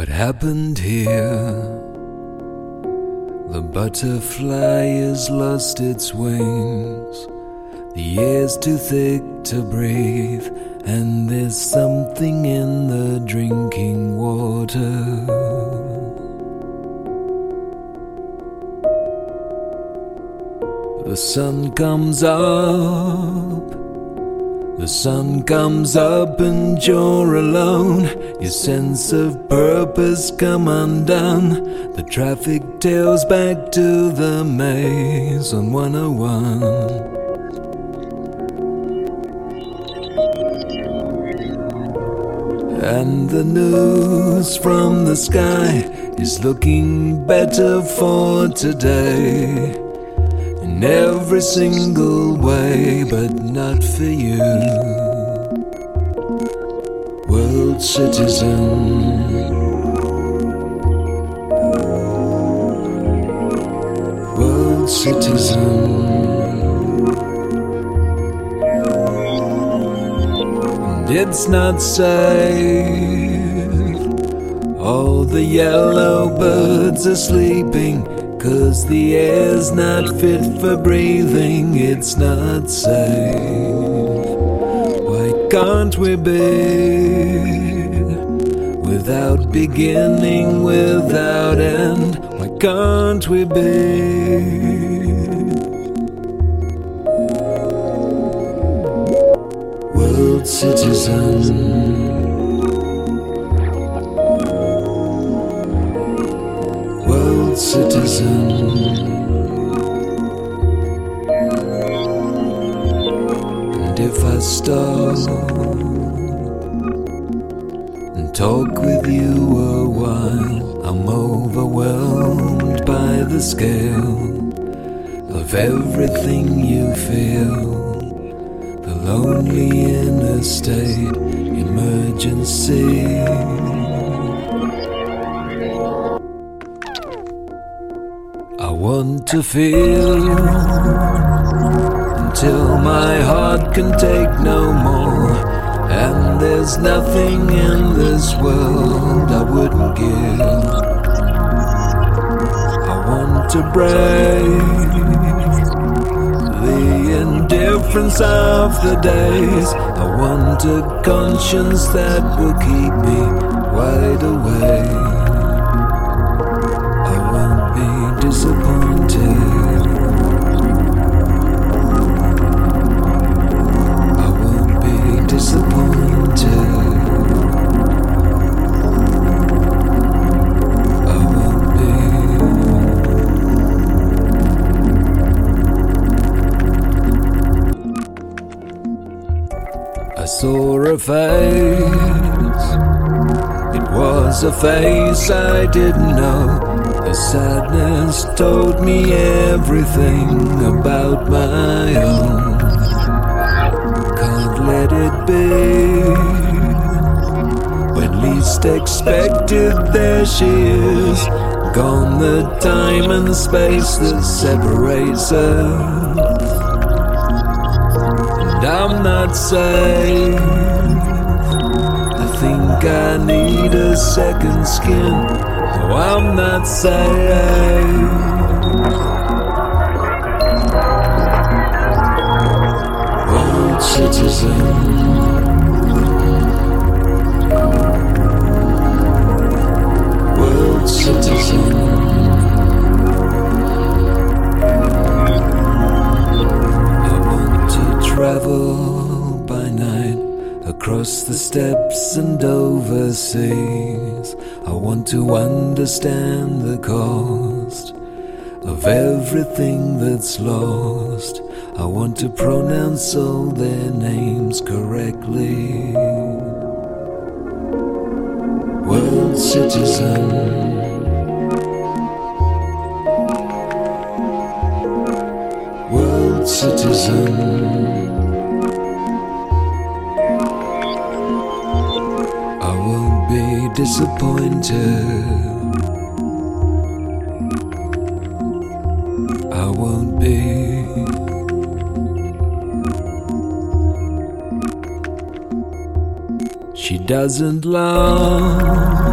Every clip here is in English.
What happened here? The butterfly has lost its wings. The air's too thick to breathe, and there's something in the drinking water. The sun comes up the sun comes up and you're alone. Your sense of purpose come undone. The traffic tails back to the maze on 101. And the news from the sky is looking better for today in every single way, but not for you. World citizen. World citizen. And it's not safe. All the yellow birds are sleeping Cause the air's not fit for breathing, it's not safe. Why can't we be without beginning, without end? Why can't we be? World citizen. Citizen. And if I stop and talk with you a while, I'm overwhelmed by the scale of everything you feel. The lonely inner state, emergency. Want to feel until my heart can take no more. And there's nothing in this world I wouldn't give. I want to break the indifference of the days. I want a conscience that will keep me wide awake. A face I didn't know. The sadness told me everything about my own. Can't let it be. When least expected, there she is. Gone the time and space that separates us. And I'm not safe. I think I need a second skin. No, I'm not. World citizen. Overseas. I want to understand the cost of everything that's lost. I want to pronounce all their names correctly. World citizen. World citizen. Disappointed. I won't be. She doesn't love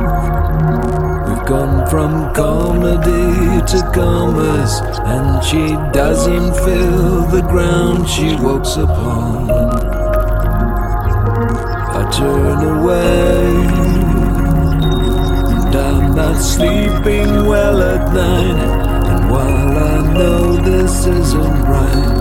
We've gone from comedy to commerce, and she doesn't feel the ground she walks upon. I turn away, not sleeping well at night. And while I know this isn't right,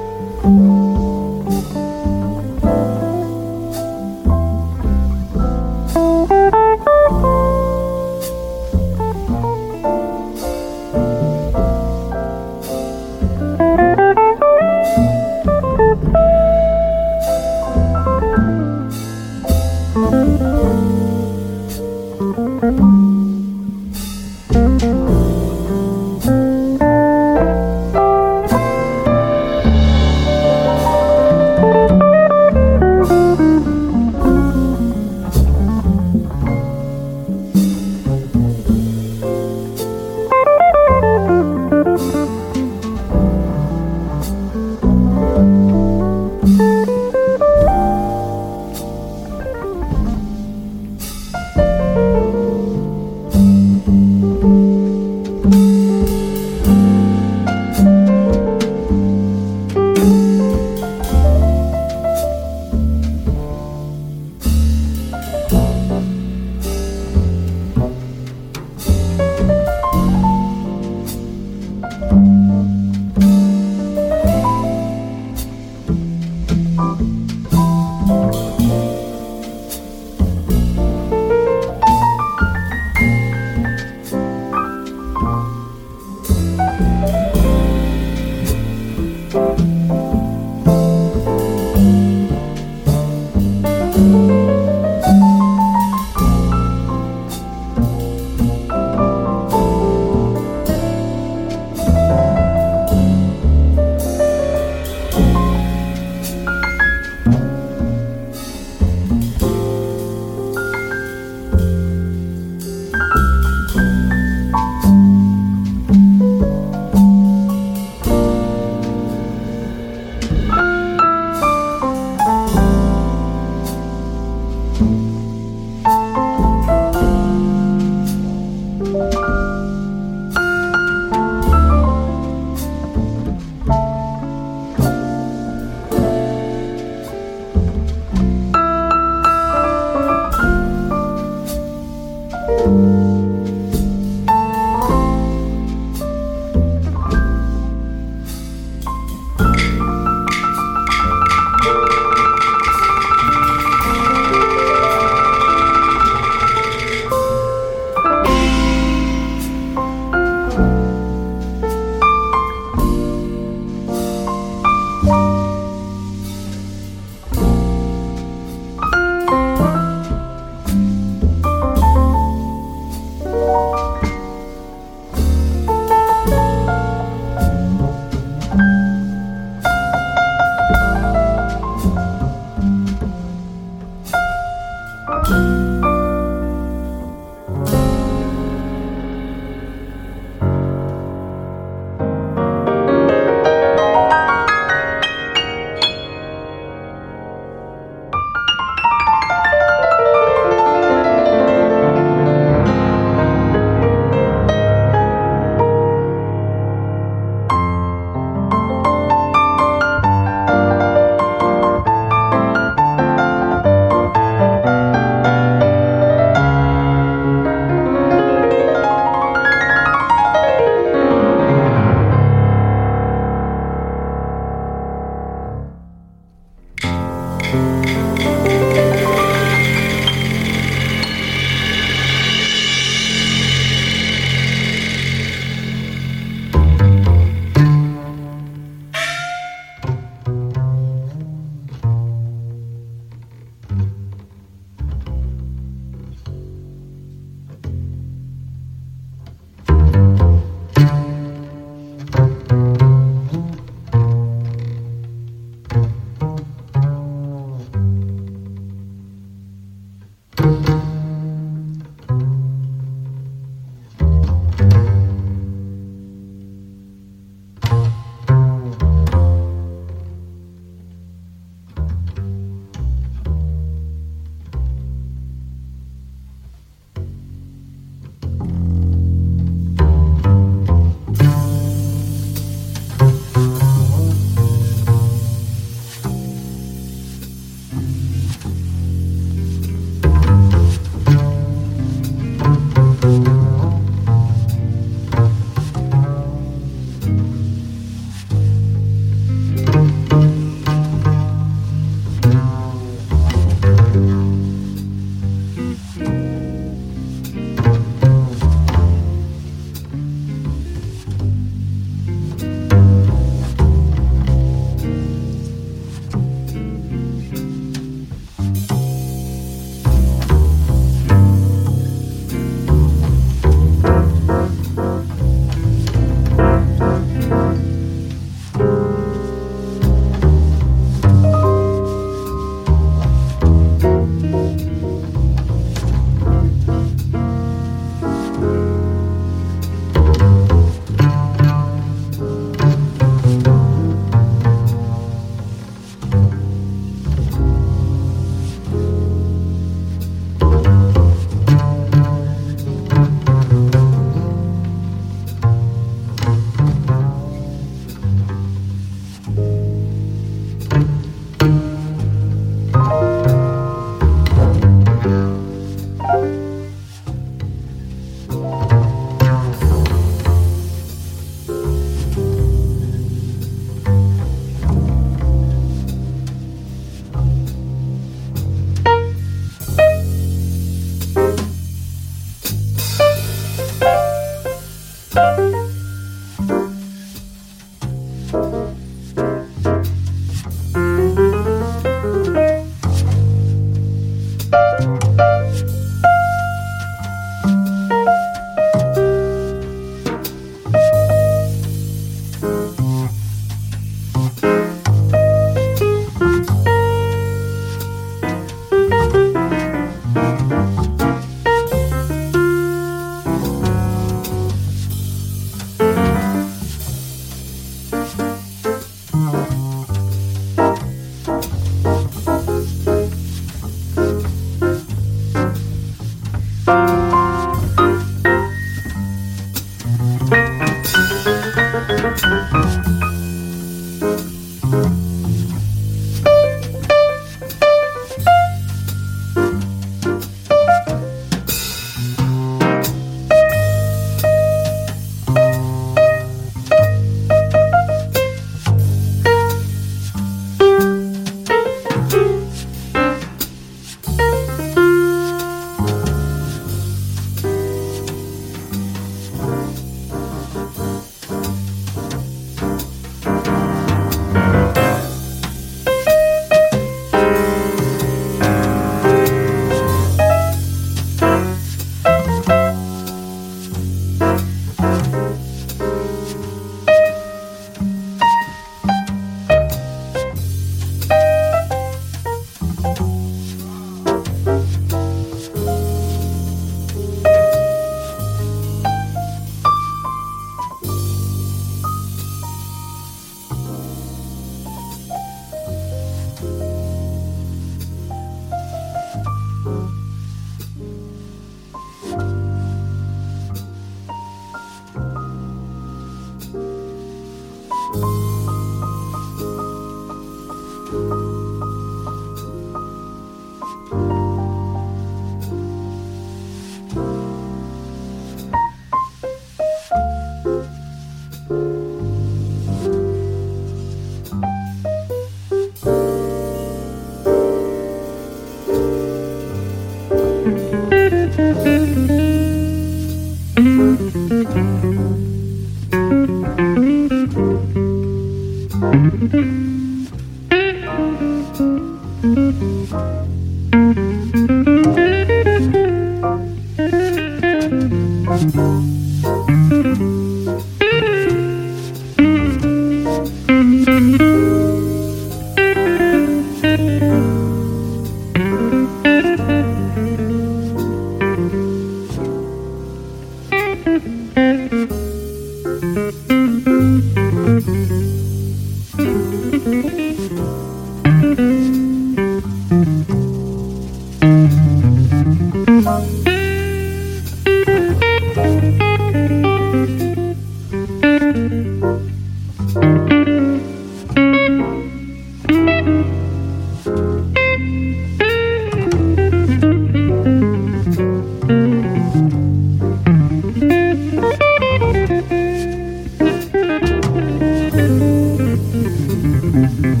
Thank